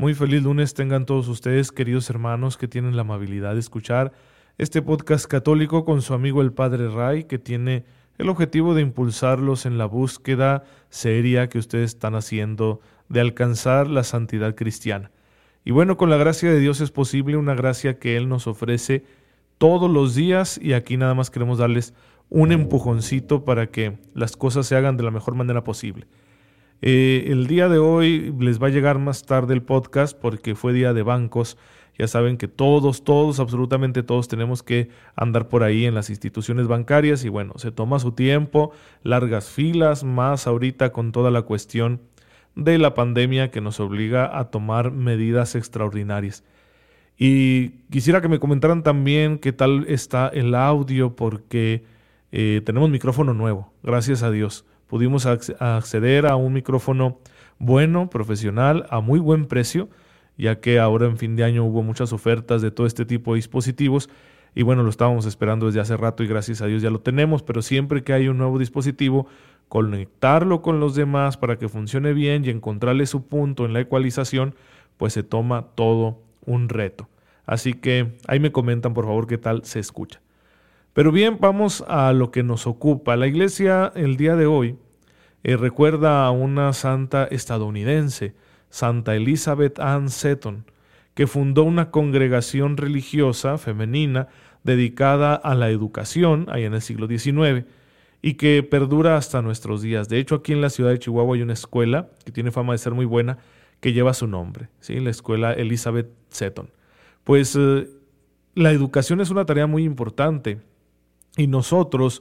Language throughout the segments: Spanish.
Muy feliz lunes tengan todos ustedes, queridos hermanos, que tienen la amabilidad de escuchar este podcast católico con su amigo el Padre Ray, que tiene el objetivo de impulsarlos en la búsqueda seria que ustedes están haciendo de alcanzar la santidad cristiana. Y bueno, con la gracia de Dios es posible, una gracia que Él nos ofrece todos los días y aquí nada más queremos darles un empujoncito para que las cosas se hagan de la mejor manera posible. Eh, el día de hoy les va a llegar más tarde el podcast porque fue día de bancos. Ya saben que todos, todos, absolutamente todos tenemos que andar por ahí en las instituciones bancarias y bueno, se toma su tiempo, largas filas, más ahorita con toda la cuestión de la pandemia que nos obliga a tomar medidas extraordinarias. Y quisiera que me comentaran también qué tal está el audio porque eh, tenemos micrófono nuevo, gracias a Dios pudimos acceder a un micrófono bueno, profesional, a muy buen precio, ya que ahora en fin de año hubo muchas ofertas de todo este tipo de dispositivos y bueno, lo estábamos esperando desde hace rato y gracias a Dios ya lo tenemos, pero siempre que hay un nuevo dispositivo, conectarlo con los demás para que funcione bien y encontrarle su punto en la ecualización, pues se toma todo un reto. Así que ahí me comentan por favor qué tal se escucha. Pero bien, vamos a lo que nos ocupa. La iglesia el día de hoy eh, recuerda a una santa estadounidense, Santa Elizabeth Ann Seton, que fundó una congregación religiosa femenina dedicada a la educación, ahí en el siglo XIX, y que perdura hasta nuestros días. De hecho, aquí en la ciudad de Chihuahua hay una escuela que tiene fama de ser muy buena, que lleva su nombre, ¿sí? la escuela Elizabeth Seton. Pues eh, la educación es una tarea muy importante y nosotros,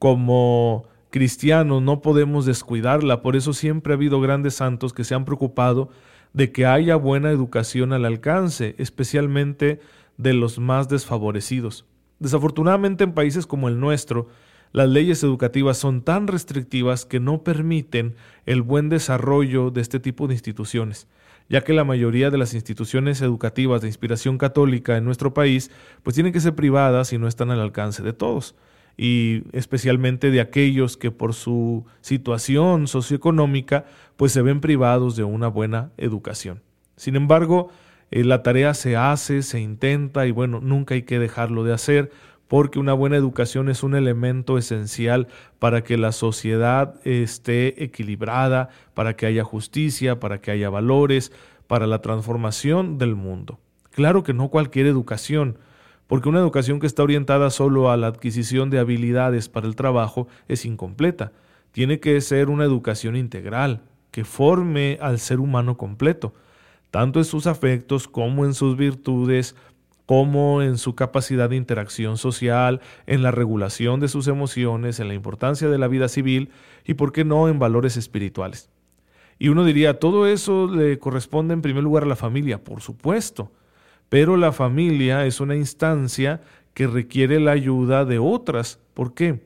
como cristianos, no podemos descuidarla. Por eso siempre ha habido grandes santos que se han preocupado de que haya buena educación al alcance, especialmente de los más desfavorecidos. Desafortunadamente en países como el nuestro, las leyes educativas son tan restrictivas que no permiten el buen desarrollo de este tipo de instituciones ya que la mayoría de las instituciones educativas de inspiración católica en nuestro país pues tienen que ser privadas y no están al alcance de todos y especialmente de aquellos que por su situación socioeconómica pues se ven privados de una buena educación. Sin embargo, eh, la tarea se hace, se intenta y bueno, nunca hay que dejarlo de hacer porque una buena educación es un elemento esencial para que la sociedad esté equilibrada, para que haya justicia, para que haya valores, para la transformación del mundo. Claro que no cualquier educación, porque una educación que está orientada solo a la adquisición de habilidades para el trabajo es incompleta. Tiene que ser una educación integral, que forme al ser humano completo, tanto en sus afectos como en sus virtudes, como en su capacidad de interacción social, en la regulación de sus emociones, en la importancia de la vida civil y, por qué no, en valores espirituales. Y uno diría, todo eso le corresponde en primer lugar a la familia, por supuesto, pero la familia es una instancia que requiere la ayuda de otras. ¿Por qué?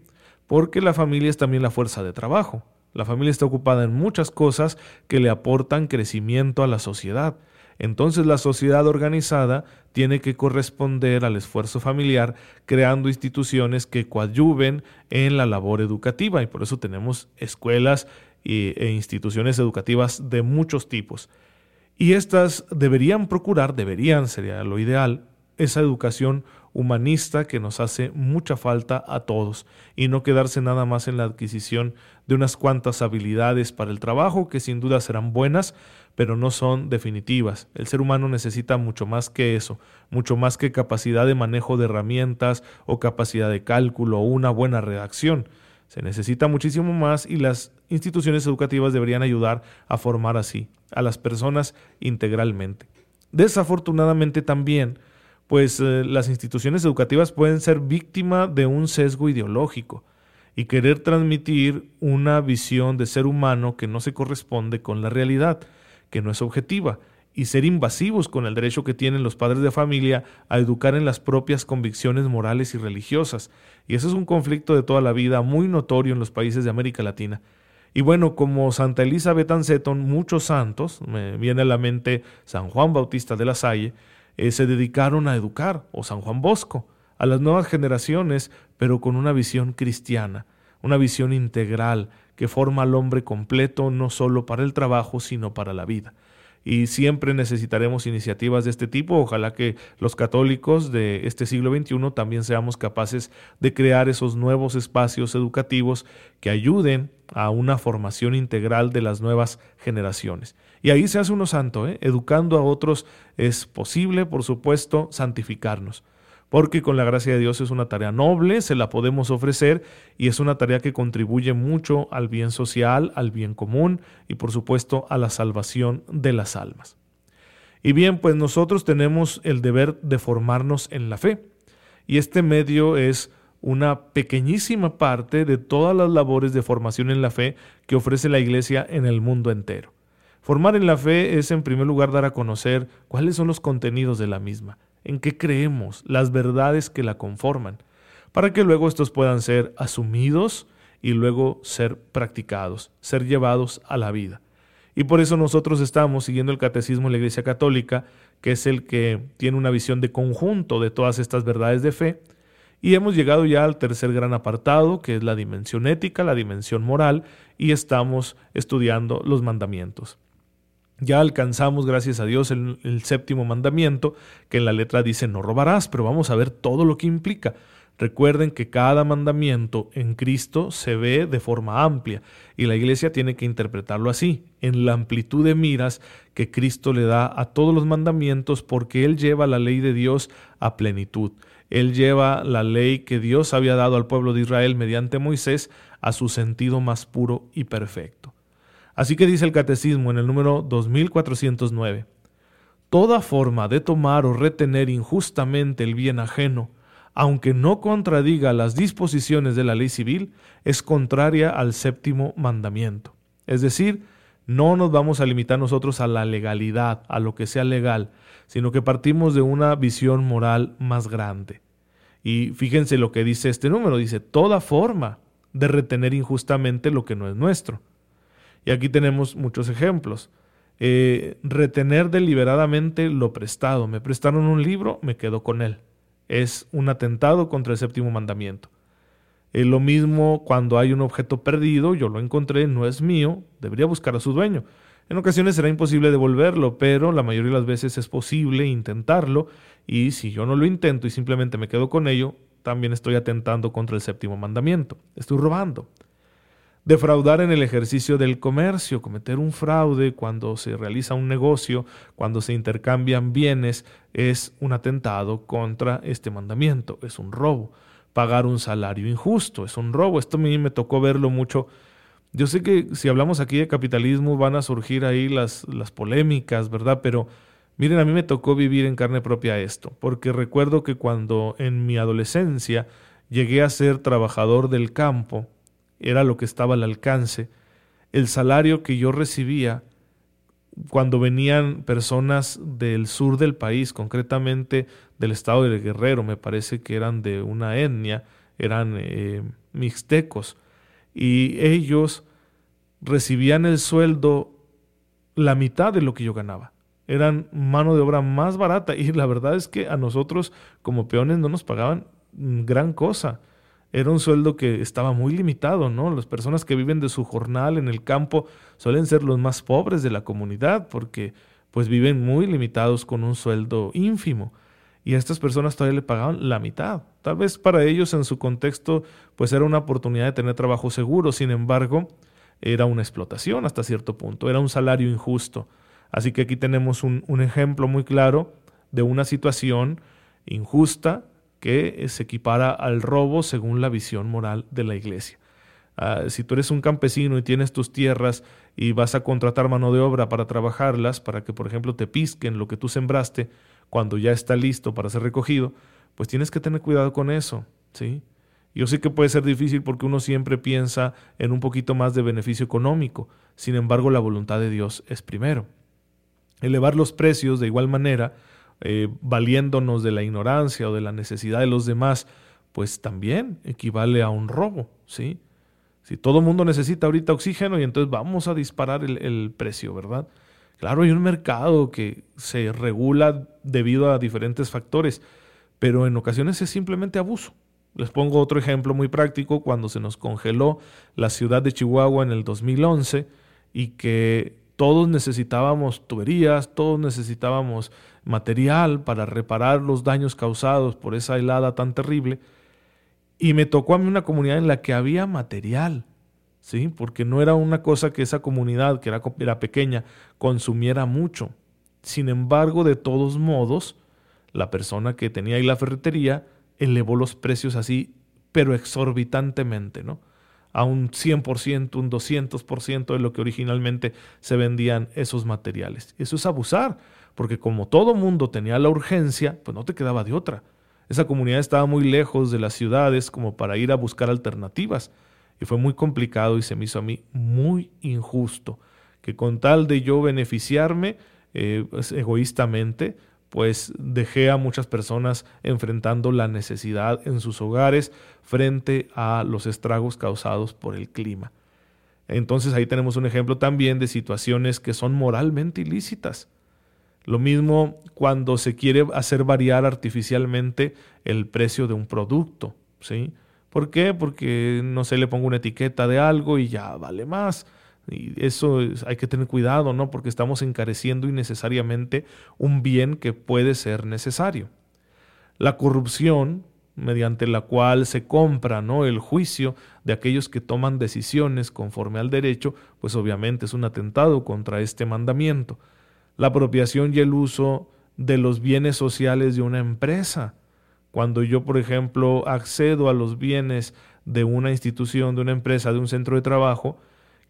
Porque la familia es también la fuerza de trabajo. La familia está ocupada en muchas cosas que le aportan crecimiento a la sociedad. Entonces la sociedad organizada tiene que corresponder al esfuerzo familiar creando instituciones que coadyuven en la labor educativa y por eso tenemos escuelas e instituciones educativas de muchos tipos. Y estas deberían procurar, deberían, sería lo ideal, esa educación humanista que nos hace mucha falta a todos y no quedarse nada más en la adquisición de unas cuantas habilidades para el trabajo que sin duda serán buenas, pero no son definitivas. El ser humano necesita mucho más que eso, mucho más que capacidad de manejo de herramientas o capacidad de cálculo o una buena redacción. Se necesita muchísimo más y las instituciones educativas deberían ayudar a formar así a las personas integralmente. Desafortunadamente también, pues eh, las instituciones educativas pueden ser víctima de un sesgo ideológico. y querer transmitir una visión de ser humano que no se corresponde con la realidad, que no es objetiva, y ser invasivos con el derecho que tienen los padres de familia a educar en las propias convicciones morales y religiosas. Y ese es un conflicto de toda la vida muy notorio en los países de América Latina. Y bueno, como Santa Elizabeth Anseton, muchos santos, me viene a la mente San Juan Bautista de la Salle, eh, se dedicaron a educar, o San Juan Bosco, a las nuevas generaciones, pero con una visión cristiana, una visión integral que forma al hombre completo no solo para el trabajo, sino para la vida y siempre necesitaremos iniciativas de este tipo. Ojalá que los católicos de este siglo XXI también seamos capaces de crear esos nuevos espacios educativos que ayuden a una formación integral de las nuevas generaciones. Y ahí se hace uno santo, ¿eh? educando a otros es posible, por supuesto, santificarnos porque con la gracia de Dios es una tarea noble, se la podemos ofrecer y es una tarea que contribuye mucho al bien social, al bien común y por supuesto a la salvación de las almas. Y bien, pues nosotros tenemos el deber de formarnos en la fe y este medio es una pequeñísima parte de todas las labores de formación en la fe que ofrece la Iglesia en el mundo entero. Formar en la fe es en primer lugar dar a conocer cuáles son los contenidos de la misma, en qué creemos, las verdades que la conforman, para que luego estos puedan ser asumidos y luego ser practicados, ser llevados a la vida. Y por eso nosotros estamos siguiendo el catecismo de la Iglesia Católica, que es el que tiene una visión de conjunto de todas estas verdades de fe, y hemos llegado ya al tercer gran apartado, que es la dimensión ética, la dimensión moral, y estamos estudiando los mandamientos. Ya alcanzamos, gracias a Dios, el, séptimo mandamiento, que en la letra dice no robarás, pero vamos a ver todo lo que implica. Recuerden que cada mandamiento en Cristo se ve de forma amplia y la iglesia tiene que interpretarlo así, en la amplitud de miras que Cristo le da a todos los mandamientos porque Él lleva la ley de Dios a plenitud. Él lleva la ley que Dios había dado al pueblo de Israel mediante Moisés a su sentido más puro y perfecto. Así que dice el catecismo en el número 2409, Toda forma de tomar o retener injustamente el bien ajeno, aunque no contradiga las disposiciones de la ley civil, es contraria al séptimo mandamiento. Es decir, no nos vamos a limitar nosotros a la legalidad, a lo que sea legal, sino que partimos de una visión moral más grande. Y fíjense lo que dice este número, dice, toda forma de retener injustamente lo que no es nuestro. Y aquí tenemos muchos ejemplos. Eh, retener deliberadamente lo prestado. Me prestaron un libro, me quedo con él. Es un atentado contra el séptimo mandamiento. Es lo mismo cuando hay un objeto perdido, yo lo encontré, no es mío, debería buscar a su dueño. En ocasiones será imposible devolverlo, pero la mayoría de las veces es posible intentarlo y si yo no lo intento y simplemente me quedo con ello, también estoy atentando contra el séptimo mandamiento. Estoy robando defraudar en el ejercicio del comercio, cometer un fraude cuando se realiza un negocio, cuando se intercambian bienes, es un atentado contra este mandamiento, es un robo. Pagar un salario injusto, es un robo. Esto a mí me tocó verlo mucho. Yo sé que si hablamos aquí de capitalismo van a surgir ahí las, las polémicas, ¿verdad? Pero miren, a mí me tocó vivir en carne propia esto, porque recuerdo que cuando en mi adolescencia llegué a ser trabajador del campo, era lo que estaba al alcance. El salario que yo recibía cuando venían personas del sur del país, concretamente del estado de Guerrero, me parece que eran de una etnia, eran eh, mixtecos, y ellos recibían el sueldo la mitad de lo que yo ganaba. Eran mano de obra más barata y la verdad es que a nosotros como peones no nos pagaban gran cosa era un sueldo que estaba muy limitado, ¿no? Las personas que viven de su jornal en el campo suelen ser los más pobres de la comunidad porque pues viven muy limitados con un sueldo ínfimo y a estas personas todavía le pagaban la mitad. Tal vez para ellos en su contexto pues era una oportunidad de tener trabajo seguro, sin embargo era una explotación hasta cierto punto, era un salario injusto. Así que aquí tenemos un, un ejemplo muy claro de una situación injusta que se equipara al robo según la visión moral de la iglesia. Ah, si tú eres un campesino y tienes tus tierras y vas a contratar mano de obra para trabajarlas, para que por ejemplo te pisquen lo que tú sembraste cuando ya está listo para ser recogido, pues tienes que tener cuidado con eso, ¿sí? Yo sé que puede ser difícil porque uno siempre piensa en un poquito más de beneficio económico, sin embargo la voluntad de Dios es primero. Elevar los precios de igual manera, eh, valiéndonos de la ignorancia o de la necesidad de los demás, pues también equivale a un robo, ¿sí? Si todo el mundo necesita ahorita oxígeno y entonces vamos a disparar el, el precio, ¿verdad? Claro, hay un mercado que se regula debido a diferentes factores, pero en ocasiones es simplemente abuso. Les pongo otro ejemplo muy práctico, cuando se nos congeló la ciudad de Chihuahua en el 2011 y que todos necesitábamos tuberías, todos necesitábamos material para reparar los daños causados por esa helada tan terrible. Y me tocó a mí una comunidad en la que había material, ¿sí? Porque no era una cosa que esa comunidad, que era, pequeña, consumiera mucho. Sin embargo, de todos modos, la persona que tenía ahí la ferretería elevó los precios así, pero exorbitantemente, ¿no? A un 100%, un 200% de lo que originalmente se vendían esos materiales. Eso es abusar, porque como todo mundo tenía la urgencia, pues no te quedaba de otra. Esa comunidad estaba muy lejos de las ciudades como para ir a buscar alternativas. Y fue muy complicado y se me hizo a mí muy injusto que con tal de yo beneficiarme eh, pues, egoístamente, pues dejé a muchas personas enfrentando la necesidad en sus hogares frente a los estragos causados por el clima. Entonces ahí tenemos un ejemplo también de situaciones que son moralmente ilícitas. Lo mismo cuando se quiere hacer variar artificialmente el precio de un producto, ¿sí? ¿Por qué? Porque no se le pongo una etiqueta de algo y ya vale más. Y eso hay que tener cuidado, ¿no? Porque estamos encareciendo innecesariamente un bien que puede ser necesario. La corrupción, mediante la cual se compra, ¿no? El juicio de aquellos que toman decisiones conforme al derecho, pues obviamente es un atentado contra este mandamiento. La apropiación y el uso de los bienes sociales de una empresa. Cuando yo, por ejemplo, accedo a los bienes de una institución, de una empresa, de un centro de trabajo,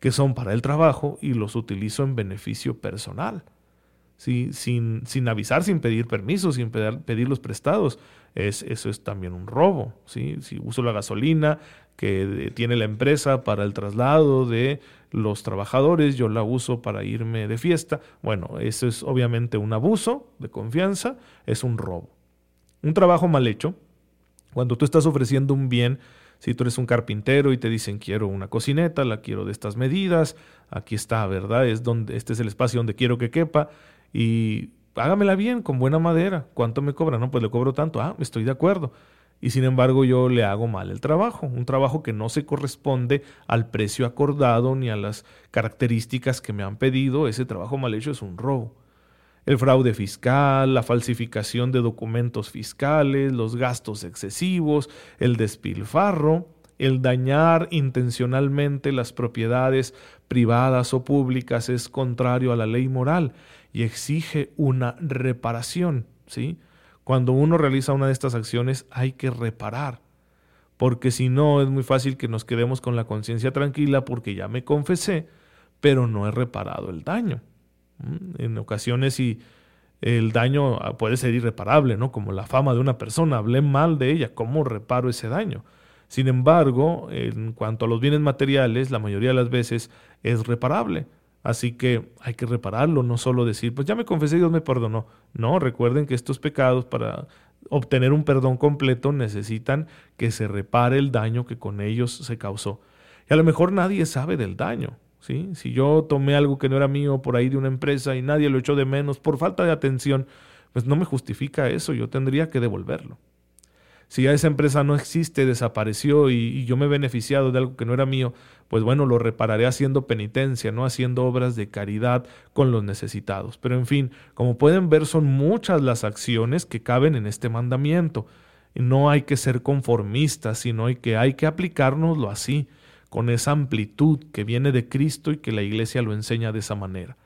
que son para el trabajo y los utilizo en beneficio personal. ¿sí? Sin, sin avisar, sin pedir permiso, sin pedir, los prestados. Es, eso es también un robo. ¿sí? Si uso la gasolina que tiene la empresa para el traslado de los trabajadores, yo la uso para irme de fiesta. Bueno, eso es obviamente un abuso de confianza, es un robo. Un trabajo mal hecho, cuando tú estás ofreciendo un bien si tú eres un carpintero y te dicen quiero una cocineta, la quiero de estas medidas, aquí está, ¿verdad? Es donde, este es el espacio donde quiero que quepa y hágamela bien, con buena madera. ¿Cuánto me cobra? No, pues le cobro tanto. Ah, estoy de acuerdo. Y sin embargo yo le hago mal el trabajo, un trabajo que no se corresponde al precio acordado ni a las características que me han pedido, ese trabajo mal hecho es un robo el fraude fiscal, la falsificación de documentos fiscales, los gastos excesivos, el despilfarro, el dañar intencionalmente las propiedades privadas o públicas es contrario a la ley moral y exige una reparación, ¿sí? Cuando uno realiza una de estas acciones hay que reparar, porque si no es muy fácil que nos quedemos con la conciencia tranquila porque ya me confesé, pero no he reparado el daño. En ocasiones si el daño ah, puede ser irreparable, ¿no? Como la fama de una persona, hablé mal de ella, ¿cómo reparo ese daño? Sin embargo, en cuanto a los bienes materiales, la mayoría de las veces es reparable. Así que hay que repararlo, no solo decir, pues ya me confesé y Dios me perdonó. No, recuerden que estos pecados para obtener un perdón completo necesitan que se repare el daño que con ellos se causó. Y a lo mejor nadie sabe del daño. Si yo tomé algo que no era mío por ahí de una empresa y nadie lo echó de menos por falta de atención, pues no me justifica eso, yo tendría que devolverlo. Si ya esa empresa no existe, desapareció y, y, yo me he beneficiado de algo que no era mío, pues bueno, lo repararé haciendo penitencia, no haciendo obras de caridad con los necesitados. Pero en fin, como pueden ver, son muchas las acciones que caben en este mandamiento. No hay que ser conformistas, sino que hay que aplicárnoslo así con esa amplitud que viene de Cristo y que la iglesia lo enseña de esa manera,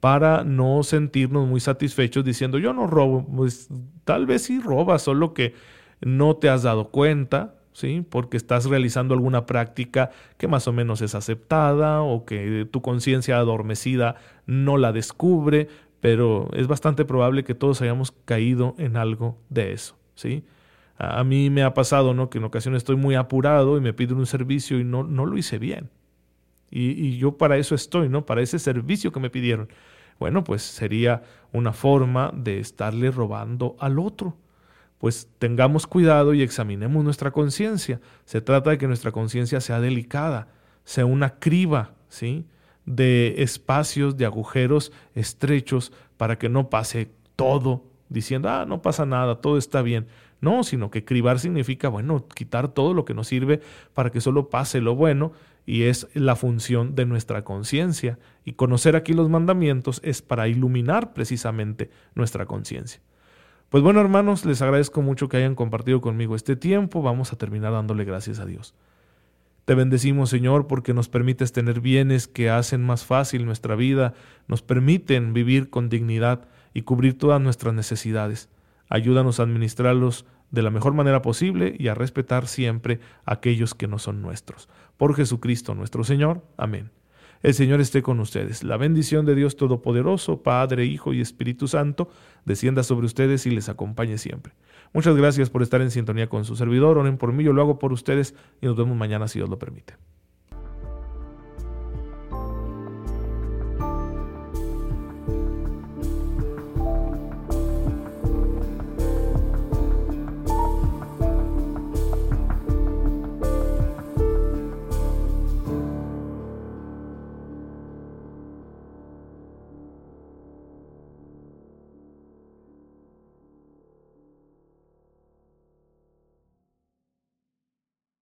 para no sentirnos muy satisfechos diciendo yo no robo, pues tal vez sí robas, solo que no te has dado cuenta, ¿sí? Porque estás realizando alguna práctica que más o menos es aceptada o que tu conciencia adormecida no la descubre, pero es bastante probable que todos hayamos caído en algo de eso, ¿sí? A mí me ha pasado, ¿no? Que en ocasiones estoy muy apurado y me piden un servicio y no, no lo hice bien. Y, y, yo para eso estoy, ¿no? Para ese servicio que me pidieron. Bueno, pues sería una forma de estarle robando al otro. Pues tengamos cuidado y examinemos nuestra conciencia. Se trata de que nuestra conciencia sea delicada, sea una criba, ¿sí? De espacios, de agujeros estrechos para que no pase todo diciendo, ah, no pasa nada, todo está bien. No, sino que cribar significa, bueno, quitar todo lo que nos sirve para que solo pase lo bueno y es la función de nuestra conciencia. Y conocer aquí los mandamientos es para iluminar precisamente nuestra conciencia. Pues bueno, hermanos, les agradezco mucho que hayan compartido conmigo este tiempo. Vamos a terminar dándole gracias a Dios. Te bendecimos, Señor, porque nos permites tener bienes que hacen más fácil nuestra vida, nos permiten vivir con dignidad y cubrir todas nuestras necesidades. Ayúdanos a administrarlos de la mejor manera posible y a respetar siempre a aquellos que no son nuestros. Por Jesucristo nuestro Señor. Amén. El Señor esté con ustedes. La bendición de Dios Todopoderoso, Padre, Hijo y Espíritu Santo, descienda sobre ustedes y les acompañe siempre. Muchas gracias por estar en sintonía con su servidor. Oren por mí, yo lo hago por ustedes y nos vemos mañana si Dios lo permite.